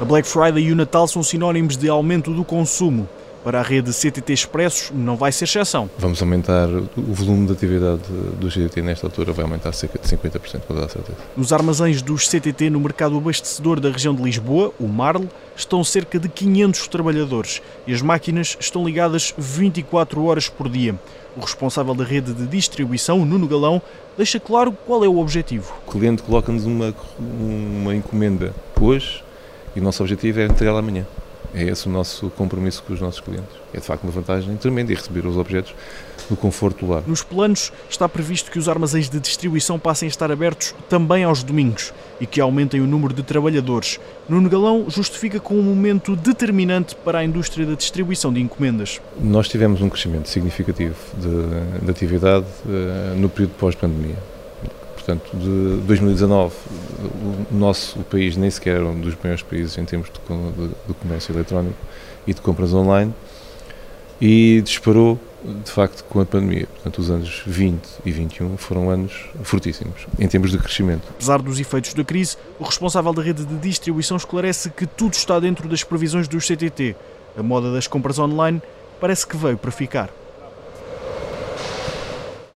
A Black Friday e o Natal são sinónimos de aumento do consumo. Para a rede CTT Expressos não vai ser exceção. Vamos aumentar o volume de atividade do CTT nesta altura, vai aumentar cerca de 50%, com toda a certeza. Nos armazéns dos CTT no mercado abastecedor da região de Lisboa, o Marle, estão cerca de 500 trabalhadores e as máquinas estão ligadas 24 horas por dia. O responsável da rede de distribuição, Nuno Galão, deixa claro qual é o objetivo. O cliente coloca-nos uma, uma encomenda hoje e o nosso objetivo é entregá-la amanhã. É esse o nosso compromisso com os nossos clientes. É de facto uma vantagem tremenda e receber os objetos no conforto do lar. Nos planos está previsto que os armazéns de distribuição passem a estar abertos também aos domingos e que aumentem o número de trabalhadores. Nuno Galão justifica com um momento determinante para a indústria da distribuição de encomendas. Nós tivemos um crescimento significativo de, de atividade uh, no período pós-pandemia. Portanto, de 2019, o nosso o país nem sequer era um dos maiores países em termos de, de, de comércio eletrónico e de compras online e disparou de facto com a pandemia. Portanto, os anos 20 e 21 foram anos fortíssimos em termos de crescimento. Apesar dos efeitos da crise, o responsável da rede de distribuição esclarece que tudo está dentro das previsões dos CTT. A moda das compras online parece que veio para ficar.